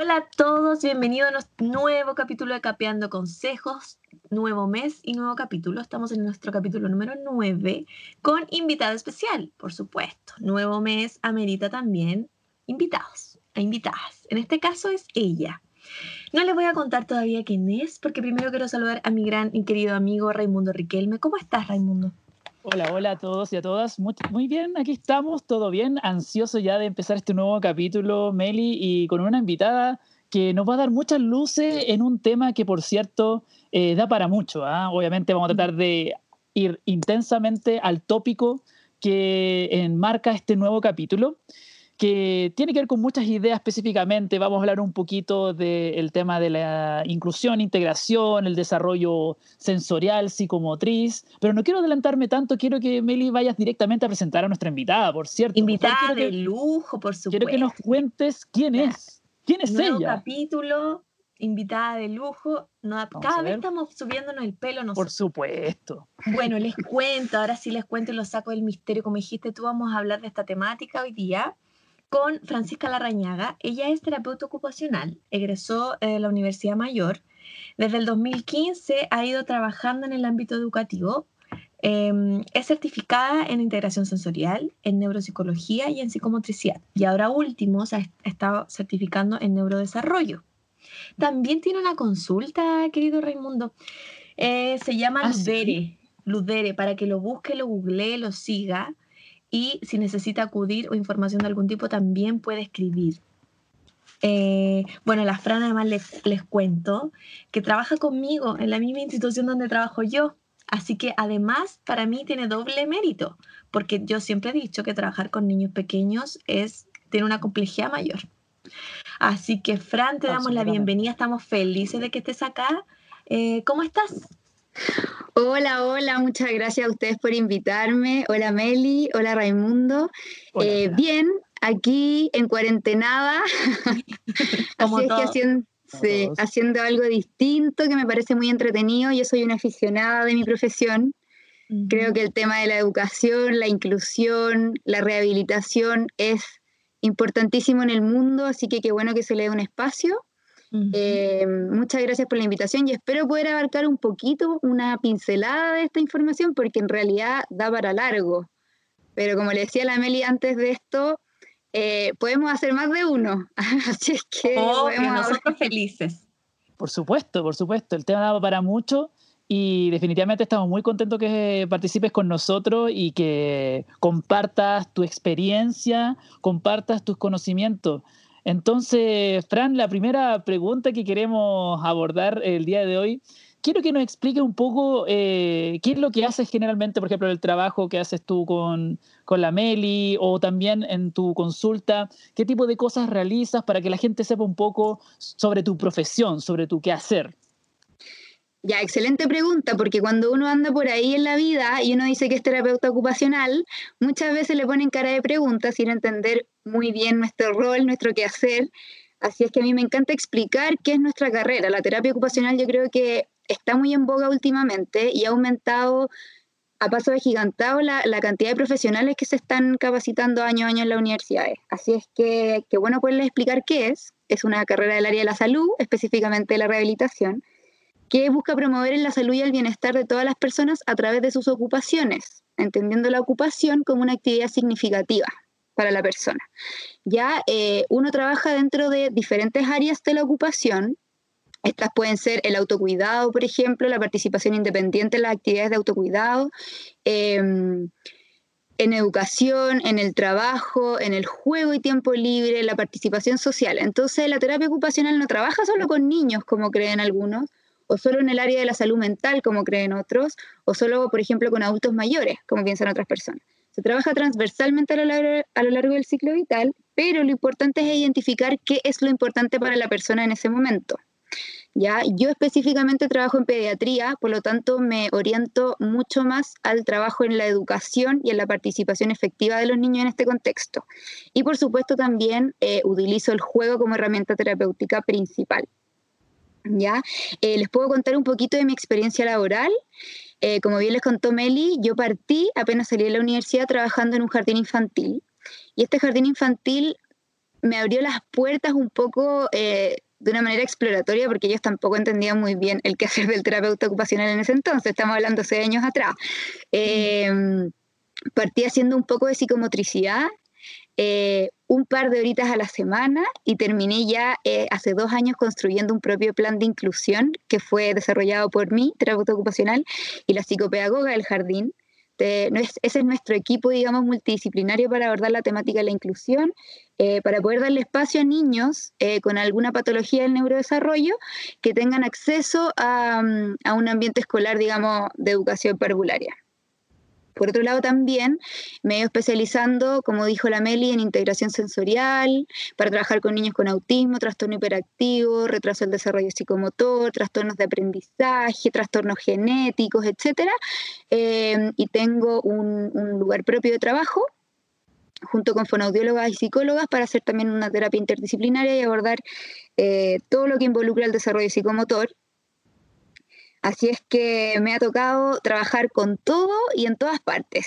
Hola a todos, bienvenidos a nuestro nuevo capítulo de Capeando Consejos, nuevo mes y nuevo capítulo. Estamos en nuestro capítulo número 9 con invitado especial, por supuesto. Nuevo mes amerita también invitados e invitadas. En este caso es ella. No les voy a contar todavía quién es, porque primero quiero saludar a mi gran y querido amigo Raimundo Riquelme. ¿Cómo estás, Raimundo? Hola, hola a todos y a todas. Muy, bien, aquí estamos, todo bien. Ansioso ya de empezar este nuevo capítulo, Meli, y con una invitada que nos va a dar muchas luces en un tema que, por cierto, eh, da para mucho. ¿ah? Obviamente vamos a tratar de ir intensamente al tópico que enmarca este nuevo capítulo que tiene que ver con muchas ideas específicamente. Vamos a hablar un poquito del tema de la inclusión, integración, el desarrollo sensorial, psicomotriz, pero no quiero adelantarme tanto, quiero que Meli vayas directamente a presentar a nuestra invitada, por cierto. Invitada de lujo, por supuesto. Quiero que nos cuentes quién es, quién es Nuevo ella. capítulo, invitada de lujo. No, cada vez estamos subiéndonos el pelo. Nosotros. Por supuesto. Bueno, les cuento, ahora sí les cuento y lo saco del misterio. Como dijiste, tú vamos a hablar de esta temática hoy día con Francisca Larrañaga. Ella es terapeuta ocupacional, egresó de la Universidad Mayor. Desde el 2015 ha ido trabajando en el ámbito educativo. Em, es certificada en integración sensorial, en neuropsicología y en psicomotricidad. Y ahora último se ha estado certificando en neurodesarrollo. También tiene una consulta, querido Raimundo. Eh, se llama ¿Ah, Ludere. Ludere, para que lo busque, lo googlee, lo siga y si necesita acudir o información de algún tipo también puede escribir. Eh, bueno, la Fran además les, les cuento que trabaja conmigo en la misma institución donde trabajo yo. Así que además para mí tiene doble mérito, porque yo siempre he dicho que trabajar con niños pequeños es, tiene una complejidad mayor. Así que Fran, te damos la bienvenida, estamos felices de que estés acá. Eh, ¿Cómo estás? Hola, hola, muchas gracias a ustedes por invitarme. Hola Meli, hola Raimundo. Hola, Eh, hola. bien, aquí en cuarentenada, así es que sí, haciendo algo distinto que me parece muy entretenido. Yo soy una aficionada de mi profesión. Creo que el tema de la educación, la inclusión, la rehabilitación es importantísimo en el mundo, así que qué bueno que se le dé un espacio. Ujú. Eh, muchas gracias por la invitación y espero poder abarcar un poquito, una pincelada de esta información, porque en realidad da para largo. Pero como le decía la Meli antes de esto, eh, podemos hacer más de uno. Así es que Obvio, podemos hablar- nosotros felices. Por supuesto, por supuesto. El tema da para mucho y definitivamente estamos muy contentos que participes con nosotros y que compartas tu experiencia, compartas tus conocimientos. Entonces, Fran, la primera pregunta que queremos abordar el día de hoy, quiero que nos explique un poco eh, qué es lo que haces generalmente, por ejemplo, el trabajo que haces tú con, con la Meli o también en tu consulta, qué tipo de cosas realizas para que la gente sepa un poco sobre tu profesión, sobre tu qué hacer. Ya, excelente pregunta, porque cuando uno anda por ahí en la vida y uno dice que es terapeuta ocupacional, muchas veces le ponen cara de preguntas sin entender muy bien nuestro rol, nuestro quehacer. Así es que a mí me encanta explicar qué es nuestra carrera. La terapia ocupacional yo creo que está muy en boga últimamente y ha aumentado a paso agigantado la, la cantidad de profesionales que se están capacitando año a año en las universidades. Así es que, qué bueno poderles explicar qué es. Es una carrera del área de la salud, específicamente de la rehabilitación que busca promover en la salud y el bienestar de todas las personas a través de sus ocupaciones, entendiendo la ocupación como una actividad significativa para la persona. Ya eh, uno trabaja dentro de diferentes áreas de la ocupación. Estas pueden ser el autocuidado, por ejemplo, la participación independiente en las actividades de autocuidado, eh, en educación, en el trabajo, en el juego y tiempo libre, la participación social. Entonces, la terapia ocupacional no trabaja solo con niños, como creen algunos, o solo en el área de la salud mental, como creen otros, o solo, por ejemplo, con adultos mayores, como piensan otras personas. Se trabaja transversalmente a lo, largo, del ciclo vital, pero lo importante es identificar qué es lo importante para la persona en ese momento. ¿Ya? Yo específicamente trabajo en pediatría, por lo tanto me oriento mucho más al trabajo en la educación y en la participación efectiva de los niños en este contexto. Y por supuesto también eh, utilizo el juego como herramienta terapéutica principal. ¿Ya? Eh, les puedo contar un poquito de mi experiencia laboral. Eh, como bien les contó Meli, yo partí apenas salí de la universidad trabajando en un jardín infantil. Y este jardín infantil me abrió las puertas un poco eh, de una manera exploratoria porque ellos tampoco entendían muy bien el quehacer del terapeuta ocupacional en ese entonces, estamos hablando hace años atrás. Eh, partí haciendo un poco de psicomotricidad, eh, un par de horitas a la semana y terminé ya eh, hace dos años construyendo un propio plan de inclusión que fue desarrollado por mí, terapeuta ocupacional, y la psicopedagoga del jardín. ese es nuestro equipo, digamos, multidisciplinario para abordar la temática de la inclusión, eh, para poder darle espacio a niños con alguna patología del neurodesarrollo que tengan acceso a, mm, a un ambiente escolar, digamos, de educación parvularia. Por otro lado, también me he ido especializando, como dijo la Meli, en integración sensorial, para trabajar con niños con autismo, trastorno hiperactivo, retraso del desarrollo psicomotor, trastornos de aprendizaje, trastornos genéticos, etc. Eh, y tengo un, lugar propio de trabajo junto con fonoaudiólogas y psicólogas para hacer también una terapia interdisciplinaria y abordar eh, todo lo que involucra el desarrollo psicomotor Así es que me ha tocado trabajar con todo y en todas partes.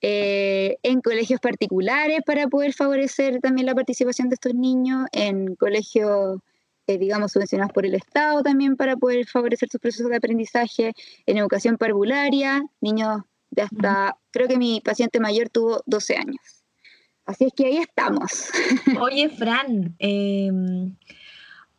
Eh, en colegios particulares para poder favorecer también la participación de estos niños, en colegios, eh, digamos, subvencionados por el Estado también para poder favorecer sus procesos de aprendizaje, en educación parvularia, niños de hasta, creo que mi paciente mayor tuvo 12 años. Así es que ahí estamos. Oye, Fran, eh,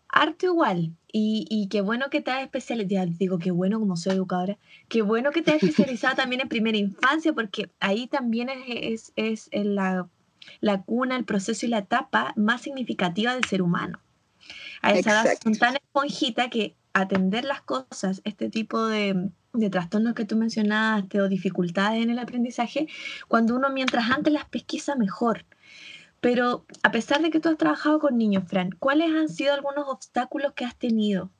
arte igual, y, qué bueno que te has especializado, digo qué bueno como soy educadora, qué bueno que te has especializado también en primera infancia, porque ahí también es, es, la, la, cuna, el proceso y la etapa más significativa del ser humano. A esa edad son tan esponjita que atender las cosas, este tipo de, de trastornos que tú mencionaste o dificultades en el aprendizaje, cuando uno mientras antes las pesquisa mejor. Pero a pesar de que tú has trabajado con niños, Fran, ¿cuáles han sido algunos obstáculos que has tenido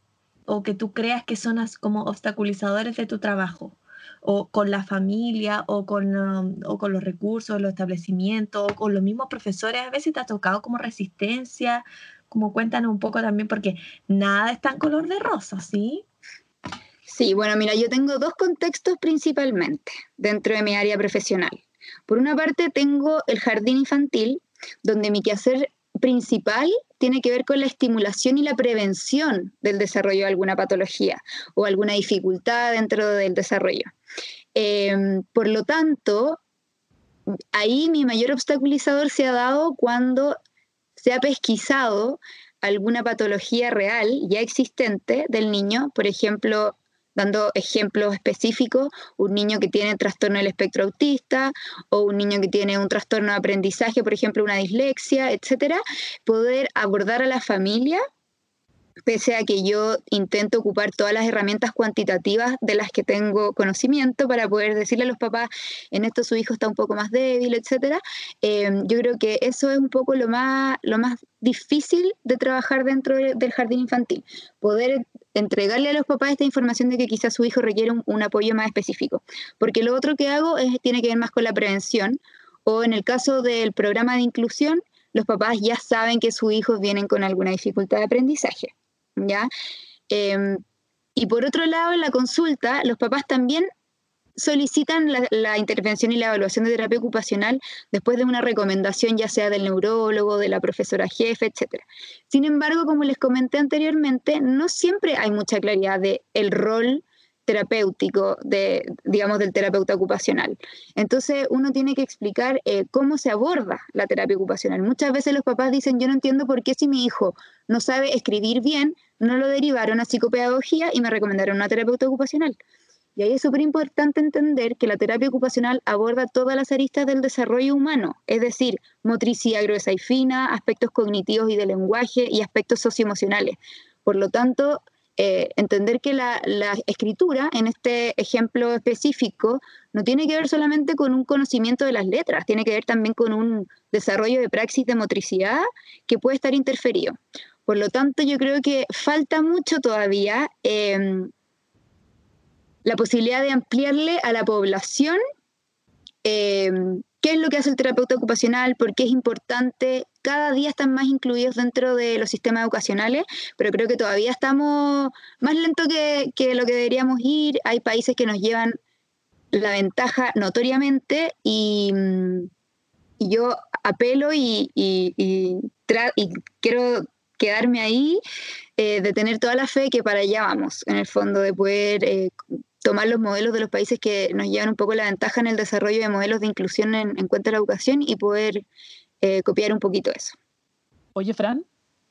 o que tú creas que son como obstaculizadores de tu trabajo? O con la familia, o con, um, o con los recursos, los establecimientos, o con los mismos profesores. A veces te ha tocado como resistencia, como cuéntanos un poco también, porque nada está en color de rosa, ¿sí? Sí, bueno, mira, yo tengo dos contextos principalmente dentro de mi área profesional. Por una parte, tengo el jardín infantil, donde mi quehacer principal tiene que ver con la estimulación y la prevención del desarrollo de alguna patología o alguna dificultad dentro del desarrollo. Em, por lo tanto, ahí mi mayor obstaculizador se ha dado cuando se ha pesquisado alguna patología real ya existente del niño, por ejemplo, dando ejemplos específicos, un niño que tiene trastorno del espectro autista o un niño que tiene un trastorno de aprendizaje, por ejemplo, una dislexia, etcétera, poder abordar a la familia pese a que yo intento ocupar todas las herramientas cuantitativas de las que tengo conocimiento para poder decirle a los papás, en esto su hijo está un poco más débil, etcétera, eh, yo creo que eso es un poco lo más, lo más difícil de trabajar dentro del jardín infantil, poder entregarle a los papás esta información de que quizás su hijo requiere un, apoyo más específico. Porque lo otro que hago es, tiene que ver más con la prevención, o en el caso del programa de inclusión, los papás ya saben que sus hijos vienen con alguna dificultad de aprendizaje. ¿ya? Em, y por otro lado, en la consulta, los papás también solicitan la, intervención y la evaluación de terapia ocupacional después de una recomendación ya sea del neurólogo, de la profesora jefe, etc. Sin embargo, como les comenté anteriormente, no siempre hay mucha claridad de el rol terapéutico de, digamos, del terapeuta ocupacional. Entonces, uno tiene que explicar eh, cómo se aborda la terapia ocupacional. Muchas veces los papás dicen, yo no entiendo por qué si mi hijo no sabe escribir bien, no lo derivaron a psicopedagogía y me recomendaron una terapeuta ocupacional. Y ahí es súper importante entender que la terapia ocupacional aborda todas las aristas del desarrollo humano, es decir, motricidad gruesa y fina, aspectos cognitivos y de lenguaje y aspectos socioemocionales. Por lo tanto, eh, entender que la, escritura, en este ejemplo específico, no tiene que ver solamente con un conocimiento de las letras, tiene que ver también con un desarrollo de praxis de motricidad que puede estar interferido. Por lo tanto, yo creo que falta mucho todavía em, la posibilidad de ampliarle a la población em, qué es lo que hace el terapeuta ocupacional, por qué es importante. Cada día están más incluidos dentro de los sistemas educacionales, pero creo que todavía estamos más lento que, lo que deberíamos ir. Hay países que nos llevan la ventaja notoriamente y, yo apelo y, y quiero quedarme ahí, eh, de tener toda la fe que para allá vamos, en el fondo, de poder eh, tomar los modelos de los países que nos llevan un poco la ventaja en el desarrollo de modelos de inclusión en, en cuanto a la educación y poder eh, copiar un poquito eso. Oye, Fran,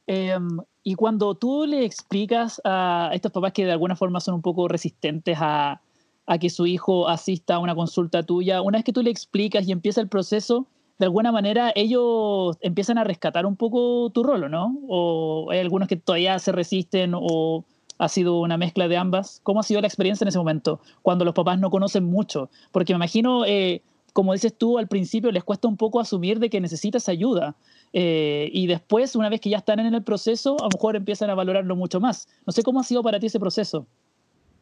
em, y cuando tú le explicas a estos papás que de alguna forma son un poco resistentes a, a que su hijo asista a una consulta tuya, una vez que tú le explicas y empieza el proceso, de alguna manera ellos empiezan a rescatar un poco tu rol, ¿no? O hay algunos que todavía se resisten o ha sido una mezcla de ambas. ¿Cómo ha sido la experiencia en ese momento, cuando los papás no conocen mucho? Porque me imagino, eh, como dices tú al principio, les cuesta un poco asumir de que necesitas ayuda. Eh, y después, una vez que ya están en el proceso, a lo mejor empiezan a valorarlo mucho más. No sé cómo ha sido para ti ese proceso.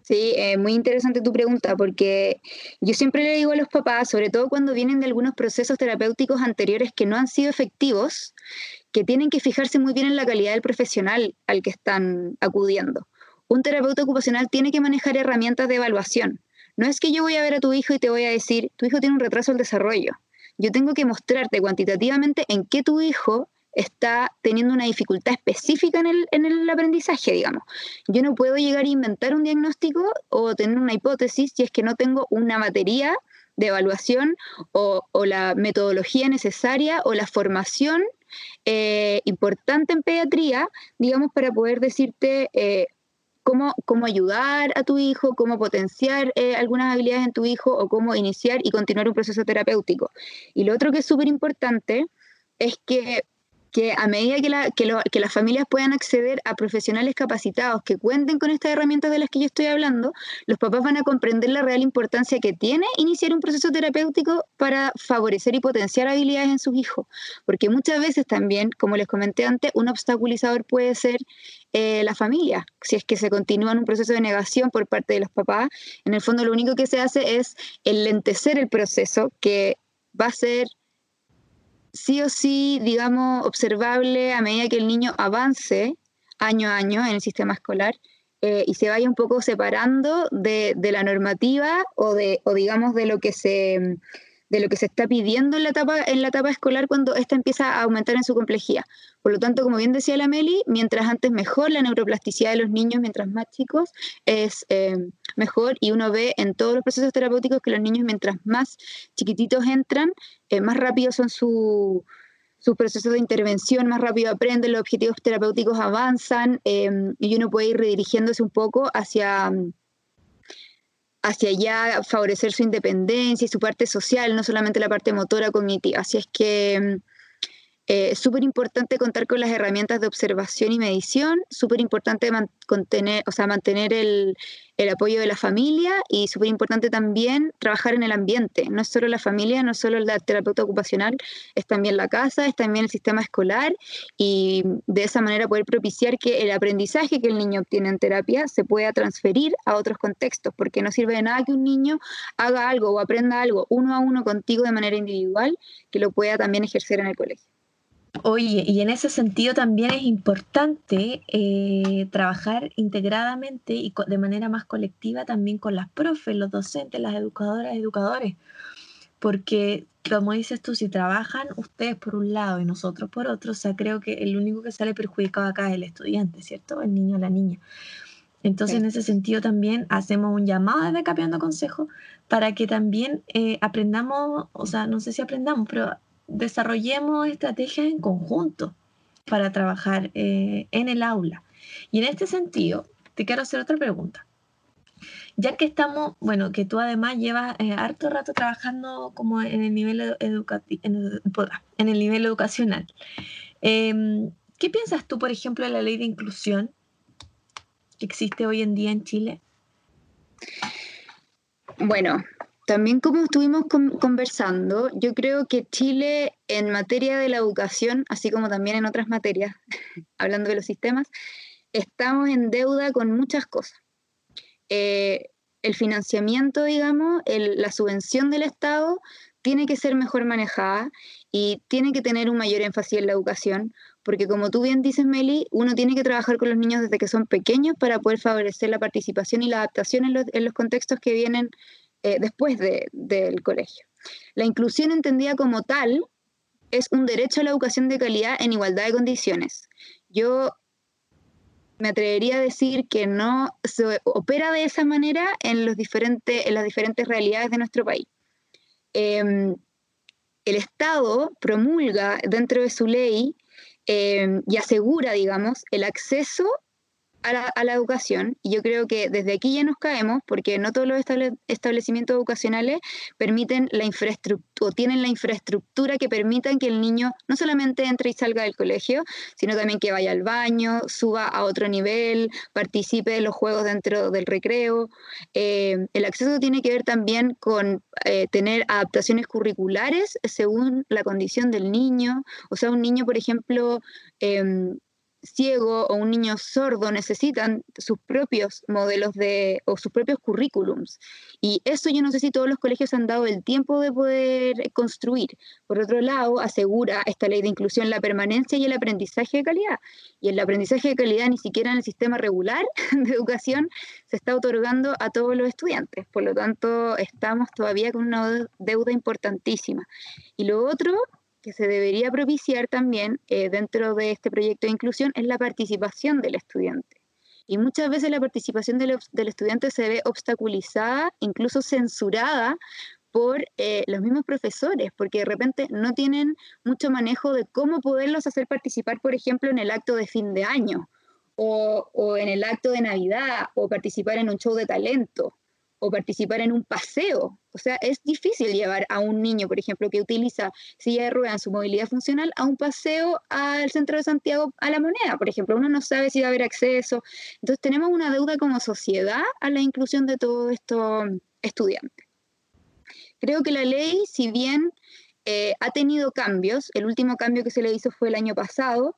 Sí, eh, muy interesante tu pregunta, porque yo siempre le digo a los papás, sobre todo cuando vienen de algunos procesos terapéuticos anteriores que no han sido efectivos, que tienen que fijarse muy bien en la calidad del profesional al que están acudiendo. Un terapeuta ocupacional tiene que manejar herramientas de evaluación. No es que yo voy a ver a tu hijo y te voy a decir, tu hijo tiene un retraso al desarrollo. Yo tengo que mostrarte cuantitativamente en qué tu hijo está teniendo una dificultad específica en el, en el aprendizaje, digamos. Yo no puedo llegar a inventar un diagnóstico o tener una hipótesis si es que no tengo una batería de evaluación o, la metodología necesaria o la formación eh, importante en pediatría, digamos, para poder decirte eh, cómo, cómo, ayudar a tu hijo, cómo potenciar eh, algunas habilidades en tu hijo o cómo iniciar y continuar un proceso terapéutico. Y lo otro que es súper importante es que que a medida que, las familias puedan acceder a profesionales capacitados que cuenten con estas herramientas de las que yo estoy hablando, los papás van a comprender la real importancia que tiene iniciar un proceso terapéutico para favorecer y potenciar habilidades en sus hijos. Porque muchas veces también, como les comenté antes, un obstaculizador puede ser eh, la familia. Si es que se continúa en un proceso de negación por parte de los papás, en el fondo lo único que se hace es enlentecer el proceso que va a ser sí o sí, digamos, observable a medida que el niño avance año a año en el sistema escolar eh, y se vaya un poco separando de, de, la normativa o, de, o digamos de lo que se de lo que se está pidiendo en la etapa, en la etapa escolar cuando esta empieza a aumentar en su complejidad. Por lo tanto, como bien decía la Meli, mientras antes mejor la neuroplasticidad de los niños, mientras más chicos, es eh, mejor y uno ve en todos los procesos terapéuticos que los niños mientras más chiquititos entran, eh, más rápido son sus procesos de intervención, más rápido aprenden, los objetivos terapéuticos avanzan eh, y uno puede ir redirigiéndose un poco hacia hacia allá favorecer su independencia y su parte social, no solamente la parte motora cognitiva. Así es que mm, eh, súper importante contar con las herramientas de observación y medición, súper importante o sea, mantener el, apoyo de la familia y súper importante también trabajar en el ambiente. No es solo la familia, no es solo el terapeuta ocupacional, es también la casa, es también el sistema escolar y de esa manera poder propiciar que el aprendizaje que el niño obtiene en terapia se pueda transferir a otros contextos, porque no sirve de nada que un niño haga algo o aprenda algo uno a uno contigo de manera individual, que lo pueda también ejercer en el colegio. Oye, y en ese sentido también es importante eh, trabajar integradamente y de manera más colectiva también con las profes, los docentes, las educadoras, educadores, porque como dices tú, si trabajan ustedes por un lado y nosotros por otro, o sea, creo que el único que sale perjudicado acá es el estudiante, ¿cierto? El niño o la niña. Entonces, en ese sentido también hacemos un llamado desde Capeando Consejo para que también eh, aprendamos, o sea, no sé si aprendamos, pero desarrollemos estrategias en conjunto para trabajar eh, en el aula. Y en este sentido, te quiero hacer otra pregunta. Ya que estamos, bueno, que tú además llevas eh, harto rato trabajando como en el nivel educativo, en, el nivel educacional, em, ¿qué piensas tú, por ejemplo, de la ley de inclusión que existe hoy en día en Chile? Bueno, también como estuvimos conversando, yo creo que Chile en materia de la educación, así como también en otras materias, hablando de los sistemas, estamos en deuda con muchas cosas. Eh, el financiamiento, digamos, la subvención del Estado tiene que ser mejor manejada y tiene que tener un mayor énfasis en la educación, porque como tú bien dices, Meli, uno tiene que trabajar con los niños desde que son pequeños para poder favorecer la participación y la adaptación en los, en los contextos que vienen eh, después del colegio. La inclusión entendida como tal es un derecho a la educación de calidad en igualdad de condiciones. Yo me atrevería a decir que no se opera de esa manera en, los diferentes, en las diferentes realidades de nuestro país. Em, el Estado promulga dentro de su ley em, y asegura, digamos, el acceso a la, educación y yo creo que desde aquí ya nos caemos porque no todos los establecimientos educacionales permiten la infraestructura o tienen la infraestructura que permitan que el niño no solamente entre y salga del colegio, sino también que vaya al baño, suba a otro nivel, participe de los juegos dentro del recreo. Eh, el acceso tiene que ver también con eh, tener adaptaciones curriculares según la condición del niño. O sea, un niño, por ejemplo, em, ciego o un niño sordo necesitan sus propios modelos de, o sus propios currículums. Y eso yo no sé si todos los colegios han dado el tiempo de poder construir. Por otro lado, asegura esta ley de inclusión la permanencia y el aprendizaje de calidad. Y el aprendizaje de calidad ni siquiera en el sistema regular de educación se está otorgando a todos los estudiantes. Por lo tanto, estamos todavía con una deuda importantísima. Y lo otro que se debería propiciar también eh, dentro de este proyecto de inclusión es la participación del estudiante. Y muchas veces la participación del, estudiante se ve obstaculizada, incluso censurada por eh, los mismos profesores, porque de repente no tienen mucho manejo de cómo poderlos hacer participar, por ejemplo, en el acto de fin de año, o, o en el acto de Navidad, o participar en un show de talento o participar en un paseo. O sea, es difícil llevar a un niño, por ejemplo, que utiliza silla de ruedas en su movilidad funcional a un paseo al centro de Santiago a la moneda, por ejemplo. Uno no sabe si va a haber acceso. Entonces tenemos una deuda como sociedad a la inclusión de todos estos estudiantes. Creo que la ley, si bien eh, ha tenido cambios, el último cambio que se le hizo fue el año pasado,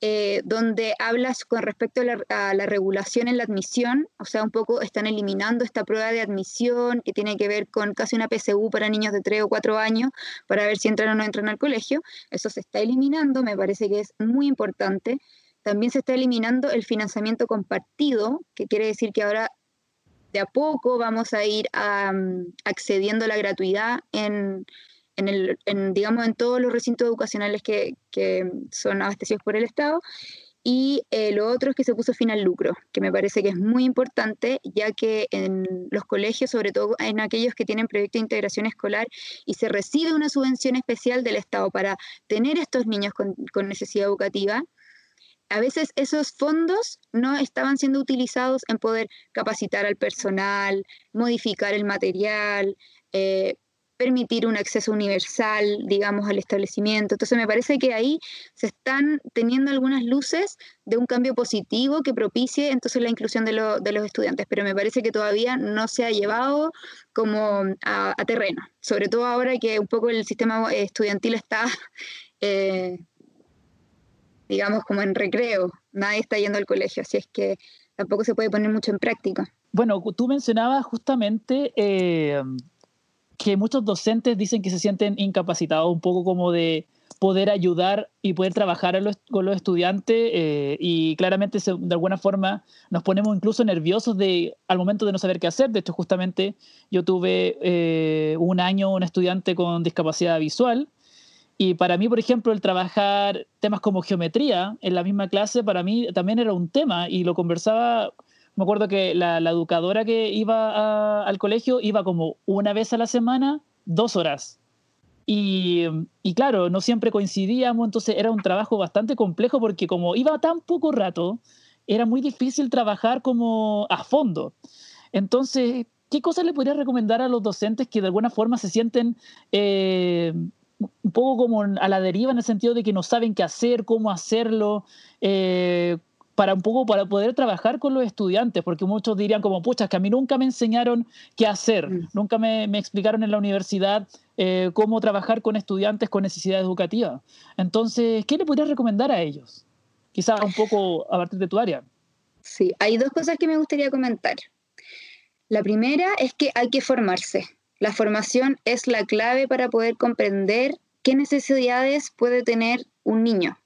eh, donde hablas con respecto a la, regulación en la admisión, o sea, un poco están eliminando esta prueba de admisión que tiene que ver con casi una PSU para niños de 3 o 4 años para ver si entran o no entran al colegio. Eso se está eliminando, me parece que es muy importante. También se está eliminando el financiamiento compartido, que quiere decir que ahora de a poco vamos a ir accediendo a la gratuidad en, en, el, en, digamos, en todos los recintos educacionales que, son abastecidos por el Estado. Y eh, lo otro es que se puso fin al lucro, que me parece que es muy importante, ya que en los colegios, sobre todo en aquellos que tienen proyecto de integración escolar y se recibe una subvención especial del Estado para tener estos niños con, con necesidad educativa, a veces esos fondos no estaban siendo utilizados en poder capacitar al personal, modificar el material, eh, permitir un acceso universal, digamos, al establecimiento. Entonces me parece que ahí se están teniendo algunas luces de un cambio positivo que propicie entonces la inclusión de, los estudiantes, pero me parece que todavía no se ha llevado como a, terreno, sobre todo ahora que un poco el sistema estudiantil está, eh, digamos, como en recreo, nadie está yendo al colegio, así es que tampoco se puede poner mucho en práctica. Bueno, tú mencionabas justamente... Eh, que muchos docentes dicen que se sienten incapacitados, un poco como de poder ayudar y poder trabajar con los estudiantes eh, y claramente de alguna forma nos ponemos incluso nerviosos de, al momento de no saber qué hacer. De hecho, justamente yo tuve eh, un año un estudiante con discapacidad visual y para mí, por ejemplo, el trabajar temas como geometría en la misma clase, para mí también era un tema y lo conversaba me acuerdo que la, educadora que iba al colegio iba como una vez a la semana, dos horas. Y, y, claro, no siempre coincidíamos, entonces era un trabajo bastante complejo porque como iba tan poco rato, era muy difícil trabajar como a fondo. Entonces, ¿qué cosas le podría recomendar a los docentes que de alguna forma se sienten eh, un poco como a la deriva en el sentido de que no saben qué hacer, cómo hacerlo, eh, para un poco para poder trabajar con los estudiantes, porque muchos dirían como, pucha, que a mí nunca me enseñaron qué hacer, mm. nunca me, explicaron en la universidad eh, cómo trabajar con estudiantes con necesidad educativa. Entonces, ¿qué le podrías recomendar a ellos? Quizás un poco a partir de tu área. Sí, hay dos cosas que me gustaría comentar. La primera es que hay que formarse. La formación es la clave para poder comprender qué necesidades puede tener un niño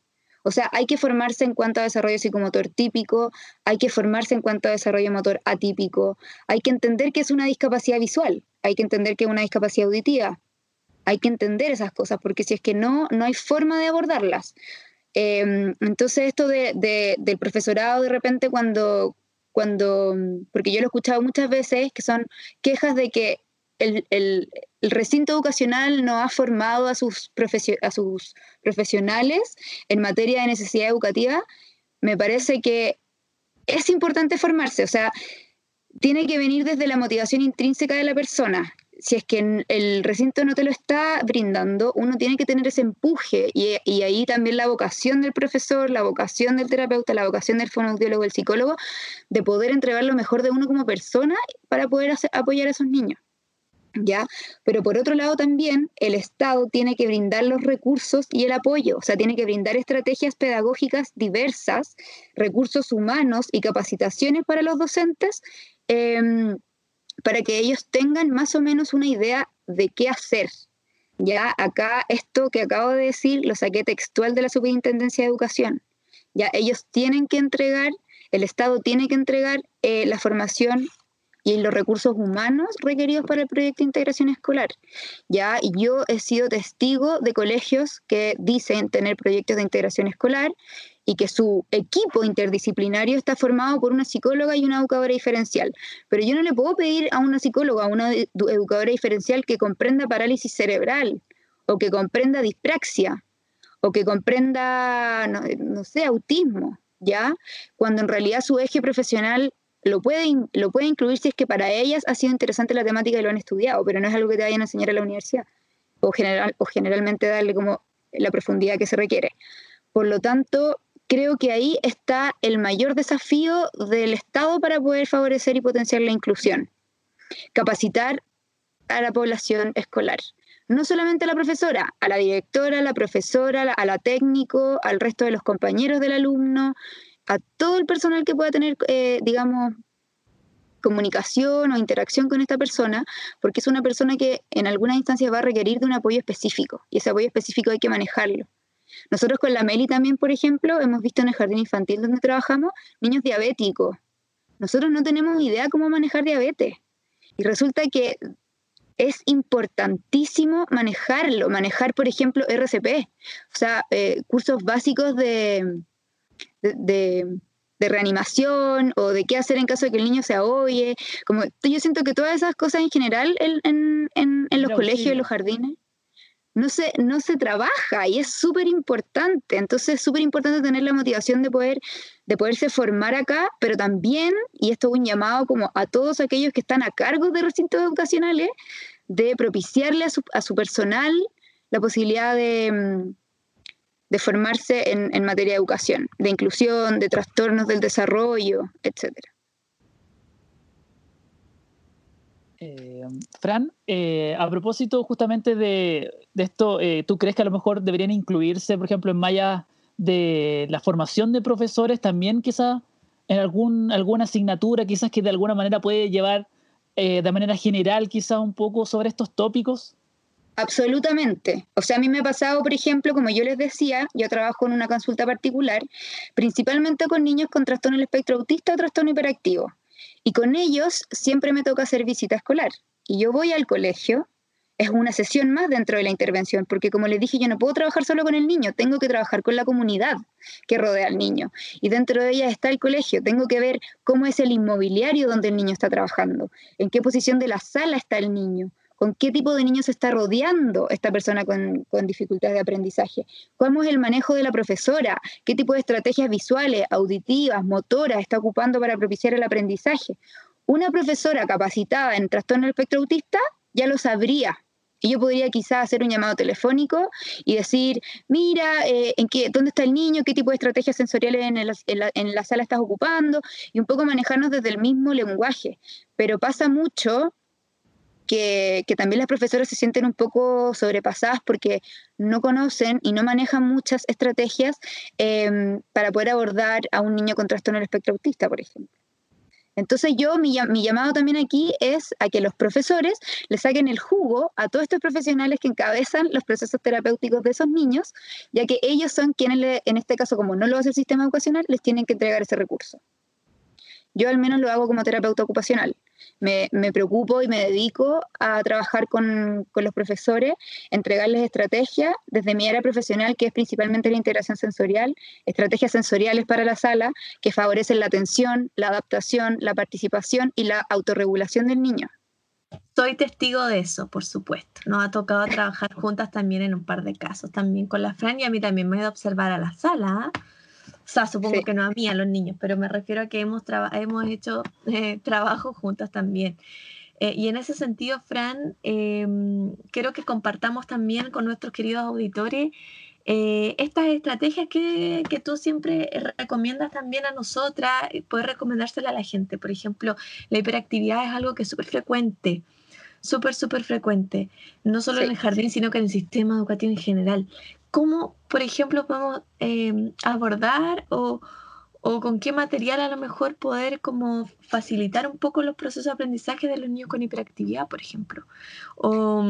o sea, hay que formarse en cuanto a desarrollo psicomotor típico, hay que formarse en cuanto a desarrollo motor atípico, hay que entender que es una discapacidad visual, hay que entender que es una discapacidad auditiva. hay que entender esas cosas, porque si es que no, no hay forma de abordarlas. Em, entonces esto de, del profesorado de repente cuando, cuando, porque yo lo he escuchado muchas veces, que son quejas de que el, el, el recinto educacional no ha formado a sus, a sus profesionales en materia de necesidad educativa, me parece que es importante formarse, o sea, tiene que venir desde la motivación intrínseca de la persona si es que el recinto no te lo está brindando, uno tiene que tener ese empuje y, ahí también la vocación del profesor, la vocación del terapeuta, la vocación del fonoaudiólogo, el psicólogo, de poder entregar lo mejor de uno como persona para poder apoyar a esos niños. ¿Ya? Pero por otro lado también el Estado tiene que brindar los recursos y el apoyo, o sea, tiene que brindar estrategias pedagógicas diversas, recursos humanos y capacitaciones para los docentes em, para que ellos tengan más o menos una idea de qué hacer. Ya acá esto que acabo de decir lo saqué textual de la Superintendencia de Educación. Ya ellos tienen que entregar, el Estado tiene que entregar eh, la formación y los recursos humanos requeridos para el proyecto de integración escolar. Ya yo he sido testigo de colegios que dicen tener proyectos de integración escolar y que su equipo interdisciplinario está formado por una psicóloga y una educadora diferencial. Pero yo no le puedo pedir a una psicóloga, a una educadora diferencial que comprenda parálisis cerebral o que comprenda dispraxia o que comprenda, no, sé, autismo, ¿ya? Cuando en realidad su eje profesional lo puede, lo puede incluir si es que para ellas ha sido interesante la temática y lo han estudiado, pero no es algo que te vayan a enseñar a la universidad o, general, o generalmente darle como la profundidad que se requiere. Por lo tanto, creo que ahí está el mayor desafío del Estado para poder favorecer y potenciar la inclusión. Capacitar a la población escolar. No solamente a la profesora, a la directora, a la profesora, a la técnico, al resto de los compañeros del alumno, a todo el personal que pueda tener, eh, digamos, comunicación o interacción con esta persona, porque es una persona que en algunas instancias va a requerir de un apoyo específico y ese apoyo específico hay que manejarlo. Nosotros con la Meli también, por ejemplo, hemos visto en el jardín infantil donde trabajamos niños diabéticos. Nosotros no tenemos idea cómo manejar diabetes. Y resulta que es importantísimo manejarlo, manejar, por ejemplo, RCP, o sea, eh, cursos básicos de, de, reanimación o de qué hacer en caso de que el niño se ahogue. Como, yo siento que todas esas cosas en general en, en los colegios, en los jardines, no se, no se trabaja y es súper importante. Entonces es súper importante tener la motivación de, poder, de poderse formar acá, pero también, y esto es un llamado como a todos aquellos que están a cargo de recintos educacionales, de propiciarle a su, a su personal la posibilidad de, mm, de formarse en, en materia de educación, de inclusión, de trastornos del desarrollo, etcétera. Eh, Fran, eh, a propósito justamente de, esto, eh, ¿tú crees que a lo mejor deberían incluirse, por ejemplo, en malla de la formación de profesores también quizás en algún, alguna asignatura, quizás que de alguna manera puede llevar de manera general quizás un poco sobre estos tópicos? Absolutamente. O sea, a mí me ha pasado, por ejemplo, como yo les decía, yo trabajo en una consulta particular, principalmente con niños con trastorno del espectro autista o trastorno hiperactivo. Y con ellos siempre me toca hacer visita escolar. Y yo voy al colegio, es una sesión más dentro de la intervención, porque como les dije, yo no puedo trabajar solo con el niño, tengo que trabajar con la comunidad que rodea al niño. Y dentro de ella está el colegio, tengo que ver cómo es el inmobiliario donde el niño está trabajando, en qué posición de la sala está el niño, con qué tipo de niños se está rodeando esta persona con, con dificultades de aprendizaje, cómo es el manejo de la profesora, qué tipo de estrategias visuales, auditivas, motoras está ocupando para propiciar el aprendizaje. Una profesora capacitada en trastorno del espectro autista ya lo sabría. Y yo podría quizás hacer un llamado telefónico y decir, mira, eh, ¿en qué, ¿dónde está el niño? ¿Qué tipo de estrategias sensoriales en, en la sala estás ocupando? Y un poco manejarnos desde el mismo lenguaje. Pero pasa mucho que, también las profesoras se sienten un poco sobrepasadas porque no conocen y no manejan muchas estrategias em, para poder abordar a un niño con trastorno del espectro autista, por ejemplo. Entonces yo, mi, mi, llamado también aquí es a que los profesores le saquen el jugo a todos estos profesionales que encabezan los procesos terapéuticos de esos niños, ya que ellos son quienes, en este caso, como no lo hace el sistema educacional, les tienen que entregar ese recurso. Yo al menos lo hago como terapeuta ocupacional. me, me preocupo y me dedico a trabajar con, con, los profesores, entregarles estrategias desde mi área profesional, que es principalmente la integración sensorial, estrategias sensoriales para la sala que favorecen la atención, la adaptación, la participación y la autorregulación del niño. Soy testigo de eso, por supuesto. Nos ha tocado trabajar juntas también en un par de casos, también con la Fran y a mí también me he ido a observar a la sala. ¿ah? O sea, supongo que no a mí, a los niños, pero me refiero a que hemos, hemos hecho eh, trabajo juntas también. Eh, y en ese sentido, Fran, em, quiero que compartamos también con nuestros queridos auditores eh, estas estrategias que, que, tú siempre recomiendas también a nosotras, puedes recomendárselas a la gente. Por ejemplo, la hiperactividad es algo que es súper frecuente, súper, súper frecuente, no solo en el jardín, sino que en el sistema educativo en general. ¿Cómo, por ejemplo, podemos em, abordar o, o, con qué material a lo mejor poder como facilitar un poco los procesos de aprendizaje de los niños con hiperactividad, por ejemplo? O,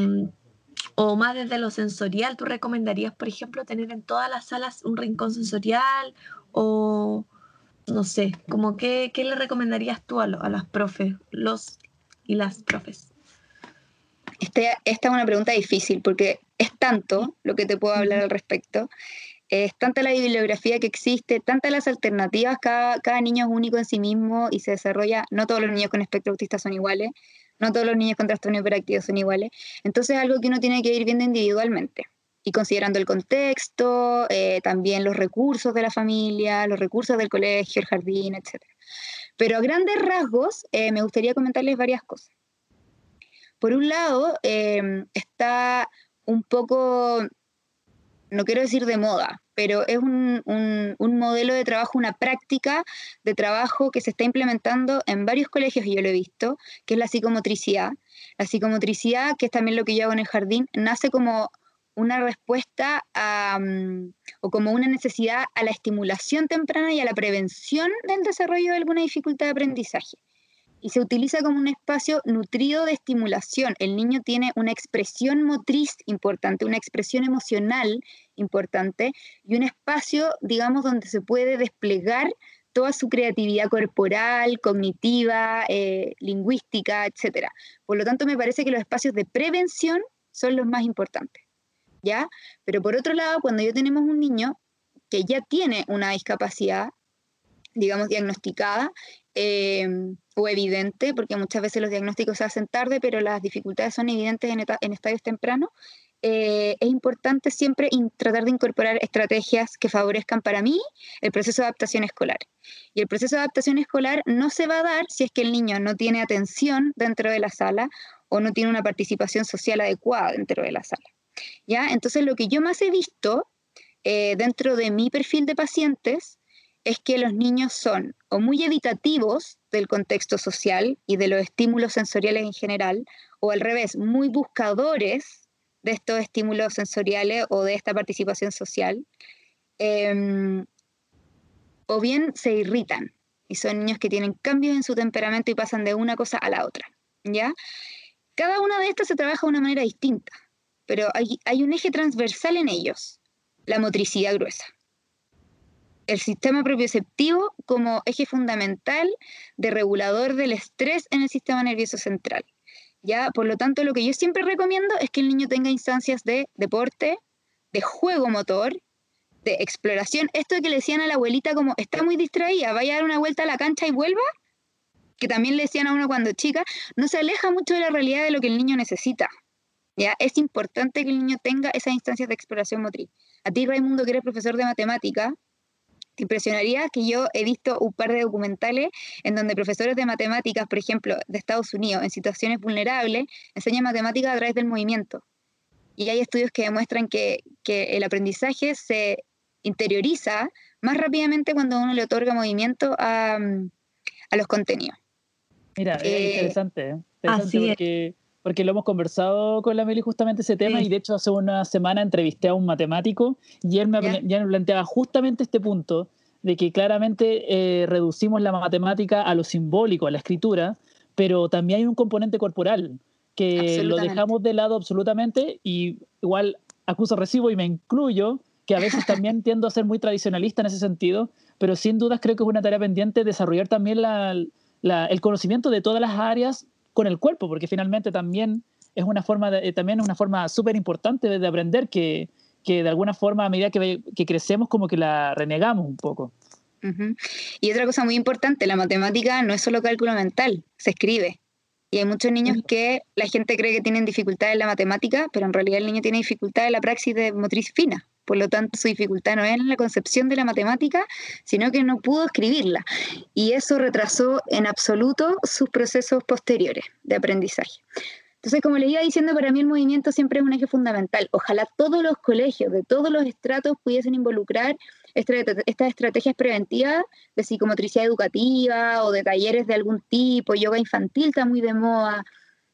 o más desde lo sensorial, ¿tú recomendarías, por ejemplo, tener en todas las salas un rincón sensorial? O no sé, como qué, qué le recomendarías tú a, a las profes, los y las profes? Este, esta es una pregunta difícil porque es tanto lo que te puedo hablar al respecto. Es tanta la bibliografía que existe, tantas las alternativas, cada, cada niño es único en sí mismo y se desarrolla, no todos los niños con espectro autista son iguales, no todos los niños con trastorno hiperactivo son iguales. Entonces es algo que uno tiene que ir viendo individualmente y considerando el contexto, eh, también los recursos de la familia, los recursos del colegio, el jardín, etc. Pero a grandes rasgos eh, me gustaría comentarles varias cosas. Por un lado, eh, está un poco, no quiero decir de moda, pero es un, modelo de trabajo, una práctica de trabajo que se está implementando en varios colegios y yo lo he visto, que es la psicomotricidad. La psicomotricidad, que es también lo que yo hago en el jardín, nace como una respuesta mm, o como una necesidad a la estimulación temprana y a la prevención del desarrollo de alguna dificultad de aprendizaje y se utiliza como un espacio nutrido de estimulación. El niño tiene una expresión motriz importante, una expresión emocional importante y un espacio, digamos, donde se puede desplegar toda su creatividad corporal, cognitiva, eh, lingüística, etc. Por lo tanto, me parece que los espacios de prevención son los más importantes. ¿Ya? Pero por otro lado, cuando ya tenemos un niño que ya tiene una discapacidad, digamos, diagnosticada, eh, o evidente, porque muchas veces los diagnósticos se hacen tarde, pero las dificultades son evidentes en, estadios tempranos, eh, es importante siempre tratar de incorporar estrategias que favorezcan para mí el proceso de adaptación escolar. Y el proceso de adaptación escolar no se va a dar si es que el niño no tiene atención dentro de la sala o no tiene una participación social adecuada dentro de la sala. ¿Ya? Entonces, lo que yo más he visto eh, dentro de mi perfil de pacientes es que los niños son o muy evitativos del contexto social y de los estímulos sensoriales en general, o al revés, muy buscadores de estos estímulos sensoriales o de esta participación social, em, o bien se irritan y son niños que tienen cambios en su temperamento y pasan de una cosa a la otra, ¿ya? Cada una de estas se trabaja de una manera distinta, pero hay, hay un eje transversal en ellos, la motricidad gruesa el sistema propioceptivo como eje fundamental de regulador del estrés en el sistema nervioso central. ¿ya? Por lo tanto, lo que yo siempre recomiendo es que el niño tenga instancias de deporte, de juego motor, de exploración. Esto que le decían a la abuelita como está muy distraída, vaya a dar una vuelta a la cancha y vuelva, que también le decían a uno cuando chica, no se aleja mucho de la realidad de lo que el niño necesita. ¿ya? Es importante que el niño tenga esas instancias de exploración motriz. A ti, Raimundo, que eres profesor de matemática, te impresionaría que yo he visto un par de documentales en donde profesores de matemáticas, por ejemplo, de Estados Unidos, en situaciones vulnerables, enseñan matemáticas a través del movimiento. Y hay estudios que demuestran que, que el aprendizaje se interioriza más rápidamente cuando uno le otorga movimiento a, a los contenidos. Mira, es eh, interesante, ¿eh? interesante porque porque lo hemos conversado con la Meli justamente ese tema y de hecho hace una semana entrevisté a un matemático y él me, ya. me planteaba justamente este punto de que claramente eh, reducimos la matemática a lo simbólico, a la escritura, pero también hay un componente corporal que lo dejamos de lado absolutamente y igual acuso recibo y me incluyo que a veces también tiendo a ser muy tradicionalista en ese sentido, pero sin dudas creo que es una tarea pendiente desarrollar también la, el conocimiento de todas las áreas con el cuerpo, porque finalmente también es una forma, de, también es una forma súper importante de, aprender que, que, de alguna forma a medida que, que, crecemos como que la renegamos un poco. Y otra cosa muy importante, la matemática no es solo cálculo mental, se escribe. Y hay muchos niños que la gente cree que tienen dificultades en la matemática, pero en realidad el niño tiene dificultad en la praxis de motriz fina. Por lo tanto, su dificultad no es en la concepción de la matemática, sino que no pudo escribirla. Y eso retrasó en absoluto sus procesos posteriores de aprendizaje. Entonces, como les iba diciendo, para mí el movimiento siempre es un eje fundamental. Ojalá todos los colegios de todos los estratos pudiesen involucrar estas estrategias preventivas de psicomotricidad educativa o de talleres de algún tipo, yoga infantil está muy de moda.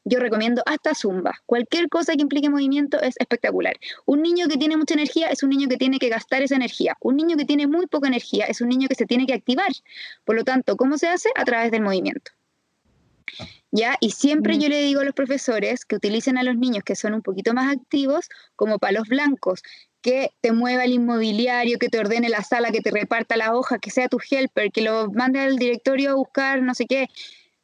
Yo recomiendo hasta zumba. Cualquier cosa que implique movimiento es espectacular. Un niño que tiene mucha energía es un niño que tiene que gastar esa energía. Un niño que tiene muy poca energía es un niño que se tiene que activar. Por lo tanto, ¿cómo se hace? A través del movimiento. ¿ya? Y siempre yo le digo a los profesores que utilicen a los niños que son un poquito más activos como palos blancos, que te mueva el inmobiliario, que te ordene la sala, que te reparta la hoja, que sea tu helper, que lo mande al directorio a buscar no sé qué.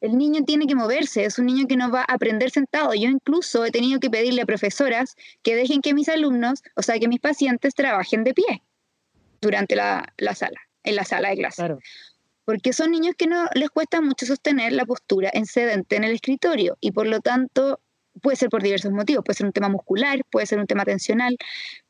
El niño tiene que moverse, es un niño que no va a aprender sentado. Yo incluso he tenido que pedirle a profesoras que dejen que mis alumnos, o sea, que mis pacientes trabajen de pie durante la, la sala, en la sala de clase. Claro porque son niños que no les cuesta mucho sostener la postura en sedente en el escritorio y por lo tanto puede ser por diversos motivos, puede ser un tema muscular, puede ser un tema tensional,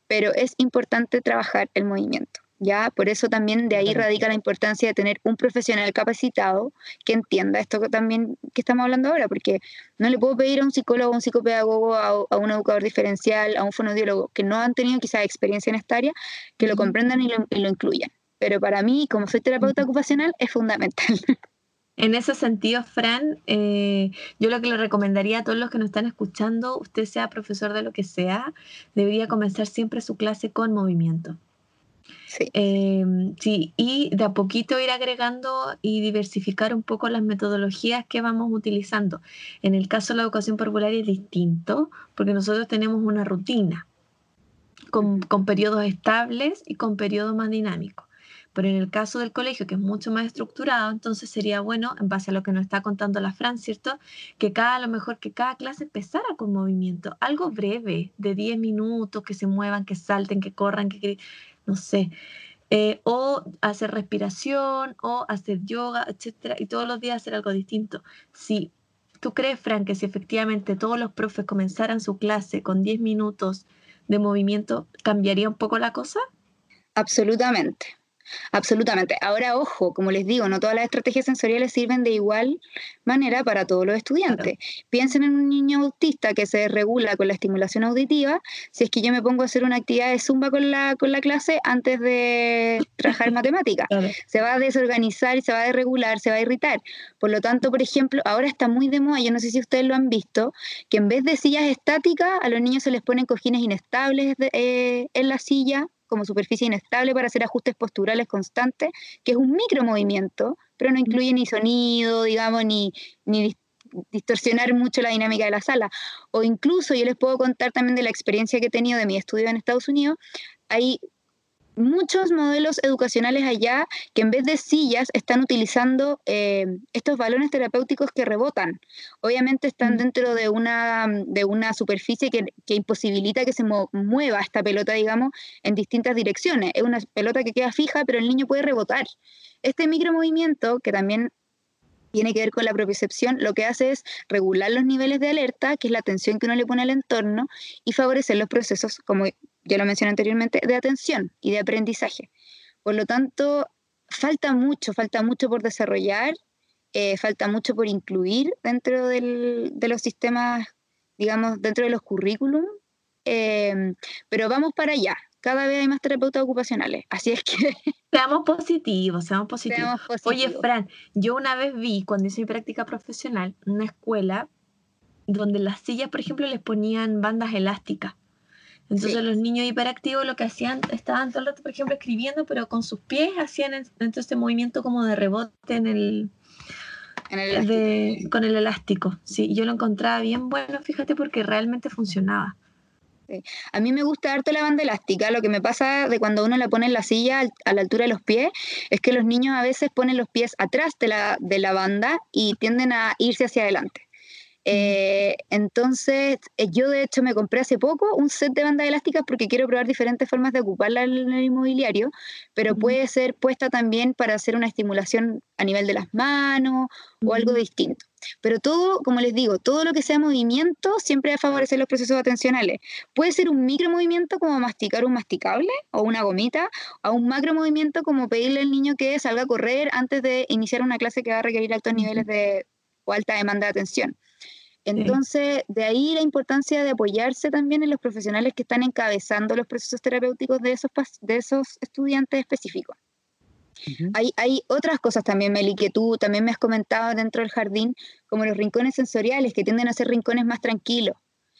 pero es importante trabajar el movimiento. ¿Ya? Por eso también de ahí radica la importancia de tener un profesional capacitado que entienda esto que también que estamos hablando ahora, porque no le puedo pedir a un psicólogo, a un psicopedagogo, a, un educador diferencial, a un fonodiólogo que no han tenido quizás experiencia en esta área, que lo comprendan y lo incluyan pero para mí, como soy terapeuta ocupacional, es fundamental. En ese sentido, Fran, eh, yo lo que le recomendaría a todos los que nos están escuchando, usted sea profesor de lo que sea, debería comenzar siempre su clase con movimiento. Sí. Em, sí, y de a poquito ir agregando y diversificar un poco las metodologías que vamos utilizando. En el caso de la educación popular es distinto, porque nosotros tenemos una rutina con, con periodos estables y con periodos más dinámicos. Pero en el caso del colegio, que es mucho más estructurado, entonces sería bueno, en base a lo que nos está contando la Fran, ¿cierto? Que cada, a lo mejor que cada clase empezara con movimiento, algo breve, de 10 minutos, que se muevan, que salten, que corran, que, no sé. Eh, o hacer respiración, o hacer yoga, etcétera, y todos los días hacer algo distinto. Si tú crees, Fran, que si efectivamente todos los profes comenzaran su clase con 10 minutos de movimiento, ¿cambiaría un poco la cosa? Absolutamente. Absolutamente. Ahora, ojo, como les digo, no todas las estrategias sensoriales sirven de igual manera para todos los estudiantes. Piensen en un niño autista que se regula con la estimulación auditiva. Si es que yo me pongo a hacer una actividad de zumba con la, con la clase antes de trabajar matemática, se va a desorganizar y se va a desregular, se va a irritar. Por lo tanto, por ejemplo, ahora está muy de moda, yo no sé si ustedes lo han visto, que en vez de sillas estáticas, a los niños se les ponen cojines inestables eh, en la silla como superficie inestable para hacer ajustes posturales constantes, que es un micromovimiento, pero no incluye ni sonido, digamos, ni, ni distorsionar mucho la dinámica de la sala. O incluso yo les puedo contar también de la experiencia que he tenido de mi estudio en Estados Unidos. Hay muchos modelos educacionales allá que en vez de sillas están utilizando eh, estos balones terapéuticos que rebotan. Obviamente están mm. dentro de una, de una superficie que, que imposibilita que se mueva esta pelota, digamos, en distintas direcciones. Es una pelota que queda fija, pero el niño puede rebotar. Este micromovimiento, que también tiene que ver con la propiocepción, lo que hace es regular los niveles de alerta, que es la atención que uno le pone al entorno, y favorecer los procesos, como ya lo mencioné anteriormente, de atención y de aprendizaje. Por lo tanto, falta mucho, falta mucho por desarrollar, eh, falta mucho por incluir dentro del, de los sistemas, digamos, dentro de los currículum, eh, pero vamos para allá. Cada vez hay más terapeutas ocupacionales, así es que... Seamos positivos, seamos positivos. Oye, Fran, yo una vez vi, cuando hice mi práctica profesional, una escuela donde las sillas, por ejemplo, les ponían bandas elásticas. Entonces los niños hiperactivos lo que hacían, estaban todo el rato, por ejemplo, escribiendo, pero con sus pies hacían entonces este movimiento como de rebote en el, con el elástico. Sí, yo lo encontraba bien bueno, fíjate, porque realmente funcionaba. A mí me gusta harto la banda elástica. Lo que me pasa de cuando uno la pone en la silla a la altura de los pies es que los niños a veces ponen los pies atrás de la, de la banda y tienden a irse hacia adelante. Eh, entonces, eh, yo de hecho me compré hace poco un set de bandas elásticas porque quiero probar diferentes formas de ocuparla en el inmobiliario, pero puede ser puesta también para hacer una estimulación a nivel de las manos o algo distinto. Pero todo, como les digo, todo lo que sea movimiento siempre va a favorecer los procesos atencionales. Puede ser un micro movimiento como masticar un masticable o una gomita, o un macro movimiento como pedirle al niño que salga a correr antes de iniciar una clase que va a requerir altos niveles de o alta demanda de atención. Entonces, de ahí la importancia de apoyarse también en los profesionales que están encabezando los procesos terapéuticos de esos, de esos estudiantes específicos. hay, hay, otras cosas también, Meli, que tú también me has comentado dentro del jardín, como los rincones sensoriales, que tienden a ser rincones más tranquilos.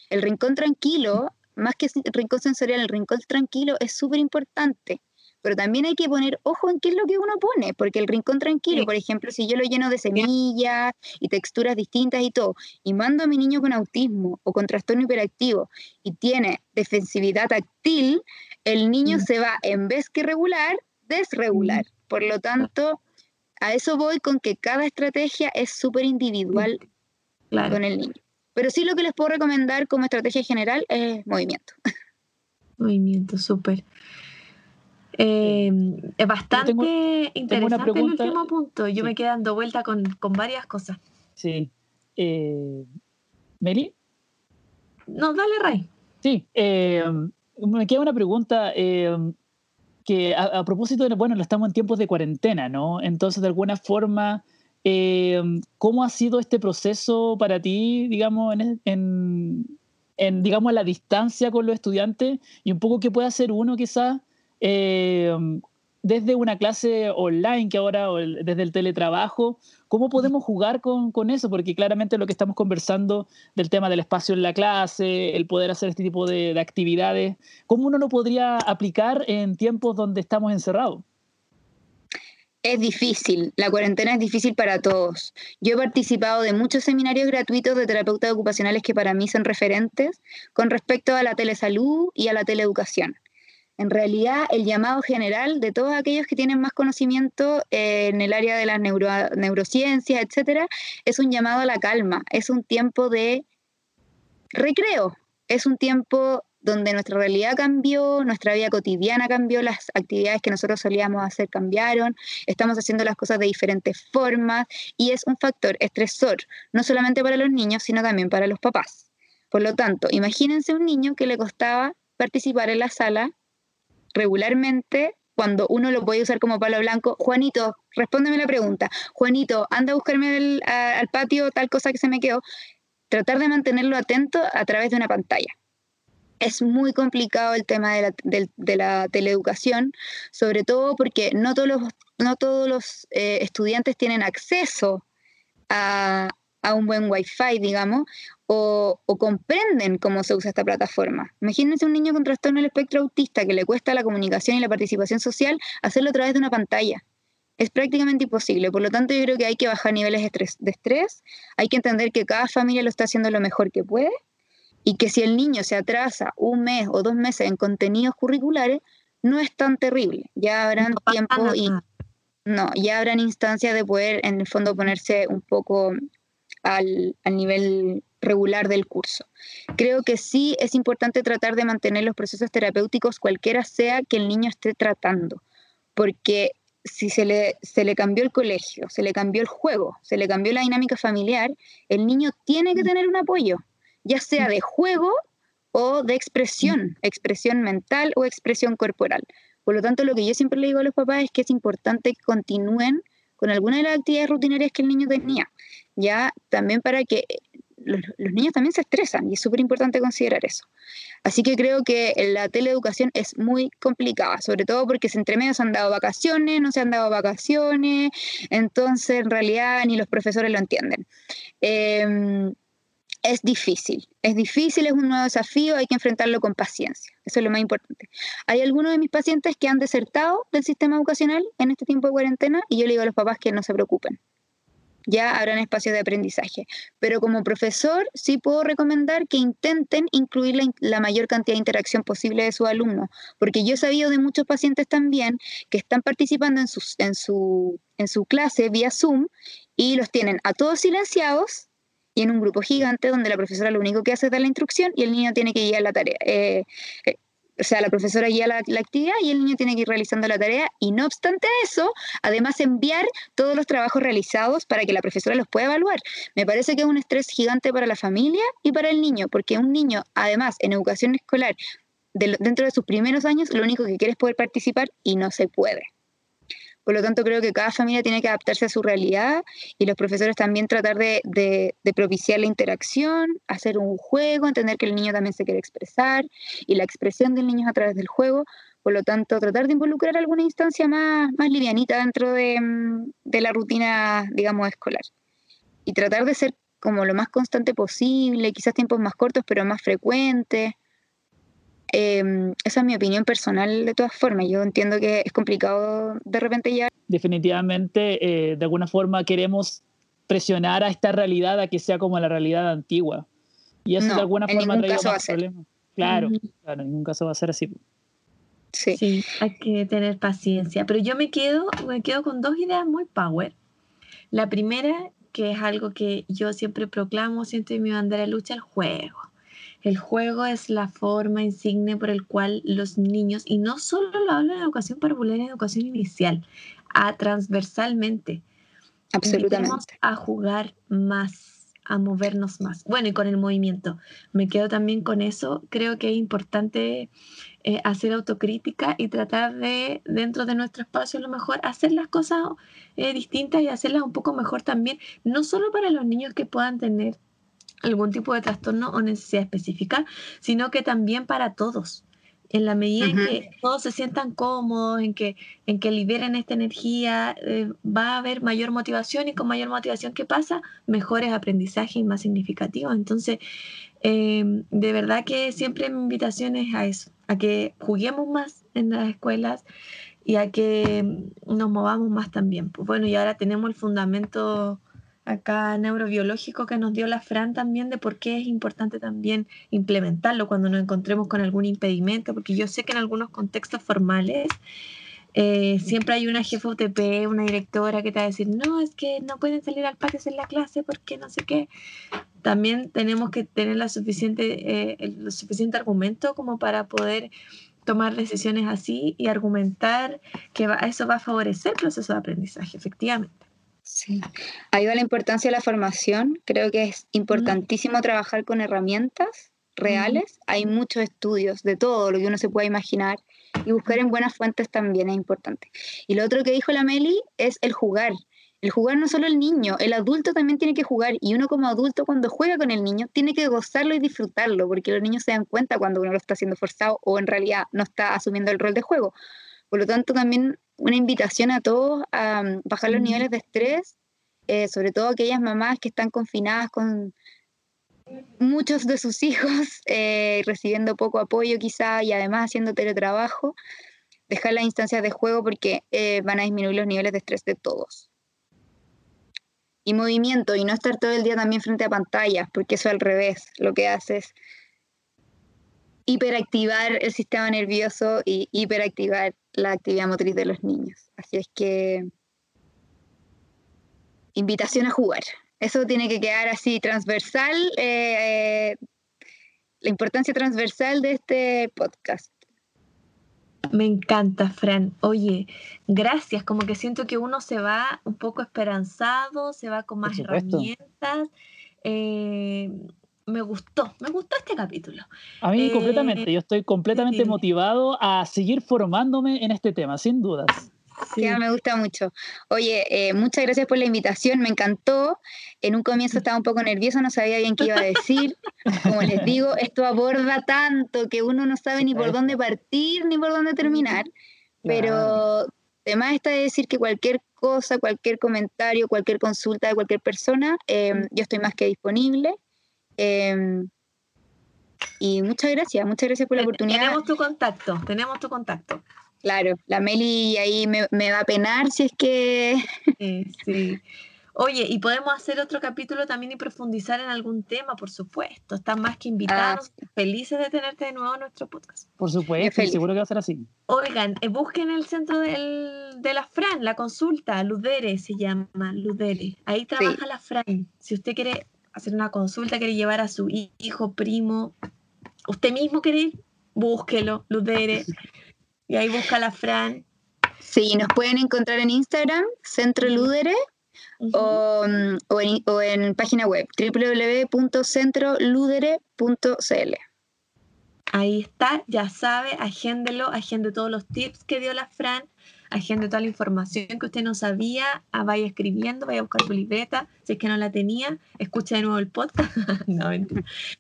El rincón tranquilo, más que el rincón sensorial, el rincón tranquilo es súper importante pero también hay que poner ojo en qué es lo que uno pone, porque el rincón tranquilo, por ejemplo, si yo lo lleno de semillas y texturas distintas y todo, y mando a mi niño con autismo o con trastorno hiperactivo y tiene defensividad táctil, el niño mm. se va, en vez que regular, desregular. Mm. Por lo tanto, a eso voy con que cada estrategia es súper individual con el niño. Pero sí lo que les puedo recomendar como estrategia general es movimiento. Movimiento, súper. Eh, es bastante interesante el último punto. Yo me quedé dando vuelta con, con varias cosas. Sí. Eh, ¿Meli? No, dale, Ray. Sí. Eh, me queda una pregunta eh, que a, propósito de, bueno, estamos en tiempos de cuarentena, ¿no? Entonces, de alguna forma, ¿cómo ha sido este proceso para ti, digamos, en, en, en, digamos, la distancia con los estudiantes? Y un poco qué puede hacer uno quizás eh, desde una clase online que ahora, desde el teletrabajo, ¿cómo podemos jugar con, con, eso? Porque claramente lo que estamos conversando del tema del espacio en la clase, el poder hacer este tipo de, de actividades, ¿cómo uno lo podría aplicar en tiempos donde estamos encerrados? Es difícil, la cuarentena es difícil para todos. Yo he participado de muchos seminarios gratuitos de terapeutas ocupacionales que para mí son referentes con respecto a la telesalud y a la teleeducación en realidad el llamado general de todos aquellos que tienen más conocimiento eh, en el área de las neurociencias, etcétera, es un llamado a la calma, es un tiempo de recreo, es un tiempo donde nuestra realidad cambió, nuestra vida cotidiana cambió, las actividades que nosotros solíamos hacer cambiaron, estamos haciendo las cosas de diferentes formas y es un factor estresor, no solamente para los niños, sino también para los papás. Por lo tanto, imagínense un niño que le costaba participar en la sala regularmente cuando uno lo puede usar como palo blanco, Juanito, respóndeme la pregunta, Juanito, anda a buscarme al patio tal cosa que se me quedó, tratar de mantenerlo atento a través de una pantalla. Es muy complicado el tema de la, teleeducación, sobre todo porque no todos los, no todos los eh, estudiantes tienen acceso a, a un buen wifi, digamos, o, comprenden cómo se usa esta plataforma. Imagínense un niño con trastorno del espectro autista que le cuesta la comunicación y la participación social hacerlo a través de una pantalla. Es prácticamente imposible. Por lo tanto, yo creo que hay que bajar niveles de estrés, de estrés. Hay que entender que cada familia lo está haciendo lo mejor que puede y que si el niño se atrasa un mes o dos meses en contenidos curriculares, no es tan terrible. Ya habrán tiempo y no, ya habrán instancias de poder en el fondo ponerse un poco al, nivel regular del curso. Creo que sí es importante tratar de mantener los procesos terapéuticos cualquiera sea que el niño esté tratando, porque si se le, se le cambió el colegio, se le cambió el juego, se le cambió la dinámica familiar, el niño tiene que tener un apoyo, ya sea de juego o de expresión, expresión mental o expresión corporal. Por lo tanto, lo que yo siempre le digo a los papás es que es importante que continúen con alguna de las actividades rutinarias que el niño tenía ya también para que los, niños también se estresan y es súper importante considerar eso. Así que creo que la teleeducación es muy complicada, sobre todo porque entre medio se han dado vacaciones, no se han dado vacaciones, entonces en realidad ni los profesores lo entienden. Em, es difícil, es difícil, es un nuevo desafío, hay que enfrentarlo con paciencia, eso es lo más importante. Hay algunos de mis pacientes que han desertado del sistema educacional en este tiempo de cuarentena y yo le digo a los papás que no se preocupen, ya habrán espacios de aprendizaje. Pero como profesor sí puedo recomendar que intenten incluir la, mayor cantidad de interacción posible de sus alumnos, porque yo he sabido de muchos pacientes también que están participando en, en, su, en su clase vía Zoom y los tienen a todos silenciados y en un grupo gigante donde la profesora lo único que hace es dar la instrucción y el niño tiene que guiar la tarea. Eh, eh, o sea, la profesora guía la, actividad y el niño tiene que ir realizando la tarea y no obstante eso, además enviar todos los trabajos realizados para que la profesora los pueda evaluar. Me parece que es un estrés gigante para la familia y para el niño, porque un niño, además, en educación escolar, dentro de sus primeros años, lo único que quiere es poder participar y no se puede. Por lo tanto, creo que cada familia tiene que adaptarse a su realidad y los profesores también tratar de, propiciar la interacción, hacer un juego, entender que el niño también se quiere expresar y la expresión del niño es a través del juego. Por lo tanto, tratar de involucrar alguna instancia más, más livianita dentro de, mm, de la rutina, digamos, escolar. Y tratar de ser como lo más constante posible, quizás tiempos más cortos, pero más frecuentes. Em, esa es mi opinión personal de todas formas. Yo entiendo que es complicado de repente ya. Definitivamente, eh, de alguna forma queremos presionar a esta realidad a que sea como la realidad antigua. Y eso de alguna forma ha traído más problemas. Claro, claro, en ningún caso va a ser así. Sí. sí. hay que tener paciencia. Pero yo me quedo, me quedo con dos ideas muy power. La primera, que es algo que yo siempre proclamo, siento mi bandera de lucha, el juego. El juego es la forma insigne por el cual los niños, y no solo lo hablo en educación popular, en educación inicial, a transversalmente. Absolutamente. A jugar más, a movernos más. Bueno, y con el movimiento. Me quedo también con eso. Creo que es importante eh, hacer autocrítica y tratar de, dentro de nuestro espacio, a lo mejor, hacer las cosas eh, distintas y hacerlas un poco mejor también, no solo para los niños que puedan tener algún tipo de trastorno o necesidad específica, sino que también para todos. En la medida en que todos se sientan cómodos, en que, en que liberen esta energía, eh, va a haber mayor motivación y con mayor motivación, ¿qué pasa? Mejores aprendizajes y más significativos. Entonces, em, de verdad que siempre mi invitación es a eso, a que juguemos más en las escuelas y a que nos movamos más también. Pues bueno, y ahora tenemos el fundamento acá neurobiológico que nos dio la Fran también de por qué es importante también implementarlo cuando nos encontremos con algún impedimento, porque yo sé que en algunos contextos formales eh, siempre hay una jefa UTP, una directora que te va a decir, no, es que no pueden salir al patio en la clase porque no sé qué. También tenemos que tener la suficiente, eh, el, suficiente argumento como para poder tomar decisiones así y argumentar que eso va a favorecer el proceso de aprendizaje, efectivamente. Sí, ahí va la importancia de la formación. Creo que es importantísimo trabajar con herramientas reales. Hay muchos estudios de todo lo que uno se pueda imaginar y buscar en buenas fuentes también es importante. Y lo otro que dijo la Meli es el jugar. El jugar no solo el niño, el adulto también tiene que jugar y uno como adulto cuando juega con el niño tiene que gozarlo y disfrutarlo porque los niños se dan cuenta cuando uno lo está haciendo forzado o en realidad no está asumiendo el rol de juego. Por lo tanto, también una invitación a todos a mm, bajar los niveles de estrés, eh, sobre todo aquellas mamás que están confinadas con muchos de sus hijos, eh, recibiendo poco apoyo quizá y además haciendo teletrabajo, dejar las instancias de juego porque eh, van a disminuir los niveles de estrés de todos. Y movimiento, y no estar todo el día también frente a pantallas, porque eso al revés, lo que hace es hiperactivar el sistema nervioso y hiperactivar la actividad motriz de los niños. Así es que invitación a jugar. Eso tiene que quedar así transversal, eh, eh, la importancia transversal de este podcast. Me encanta, Fran. Oye, gracias. Como que siento que uno se va un poco esperanzado, se va con más herramientas. Eh, me gustó, me gustó este capítulo. A mí completamente, yo estoy completamente motivado a seguir formándome en este tema, sin dudas. Sí, me gusta mucho. Oye, eh, muchas gracias por la invitación, me encantó. En un comienzo estaba un poco nervioso, no sabía bien qué iba a decir. Como les digo, esto aborda tanto que uno no sabe ni por dónde partir ni por dónde terminar. Pero además está de decir que cualquier cosa, cualquier comentario, cualquier consulta de cualquier persona, eh, yo estoy más que disponible. Em, y muchas gracias, muchas gracias por la oportunidad. Tenemos tu contacto, tenemos tu contacto. Claro, la Meli ahí me, va a penar si es que... Sí, sí. Oye, y podemos hacer otro capítulo también y profundizar en algún tema, por supuesto. Están más que invitados, Ah. felices de tenerte de nuevo en nuestro podcast. Por supuesto, y seguro que va a ser así. Oigan, eh, busquen el centro del- de la Fran, la consulta, Ludere se llama, Ludere. Ahí trabaja la Fran. Si usted quiere hacer una consulta, quiere llevar a su hi- hijo, primo, usted mismo quiere ir, búsquelo, Ludere. Y ahí busca a la Fran. Sí, nos pueden encontrar en Instagram, Centro Ludere, o, mm, o en, o en página web, www.centroludere.cl. Ahí está, ya sabe, agéndelo, agende todos los tips que dio la Fran, agende toda la información que usted no sabía, ah, vaya escribiendo, vaya a buscar su libreta, si es que no la tenía, escuche de nuevo el podcast. no.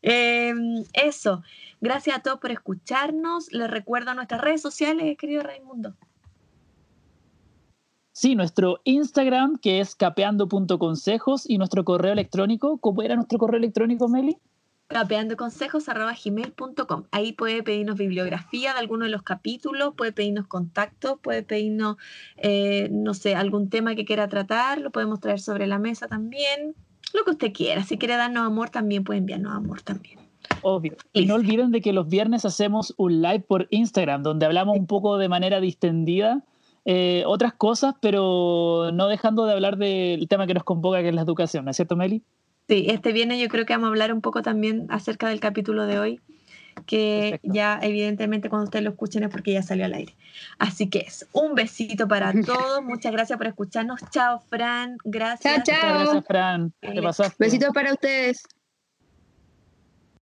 Eh, eso, gracias a todos por escucharnos, les recuerdo nuestras redes sociales, querido Raimundo. Sí, nuestro Instagram, que es capeando.consejos, y nuestro correo electrónico. ¿Cómo era nuestro correo electrónico, Meli? capeandoconsejos.gmail.com. Ahí puede pedirnos bibliografía de alguno de los capítulos, puede pedirnos contactos, puede pedirnos, eh, no sé, algún tema que quiera tratar, lo podemos traer sobre la mesa también, lo que usted quiera. Si quiere darnos amor, también puede enviarnos amor también. Obvio. Y no olviden de que los viernes hacemos un live por Instagram, donde hablamos un poco de manera distendida eh, otras cosas, pero no dejando de hablar del tema que nos convoca, que es la educación, ¿no es cierto, Meli? Sí, este viernes yo creo que vamos a hablar un poco también acerca del capítulo de hoy, que Perfecto. ya evidentemente cuando ustedes lo escuchen es porque ya salió al aire. Así que es un besito para todos, muchas gracias por escucharnos. Chao, Fran, gracias. Chao, chao. Muchas gracias, Fran. Te pasaste. Besitos para ustedes.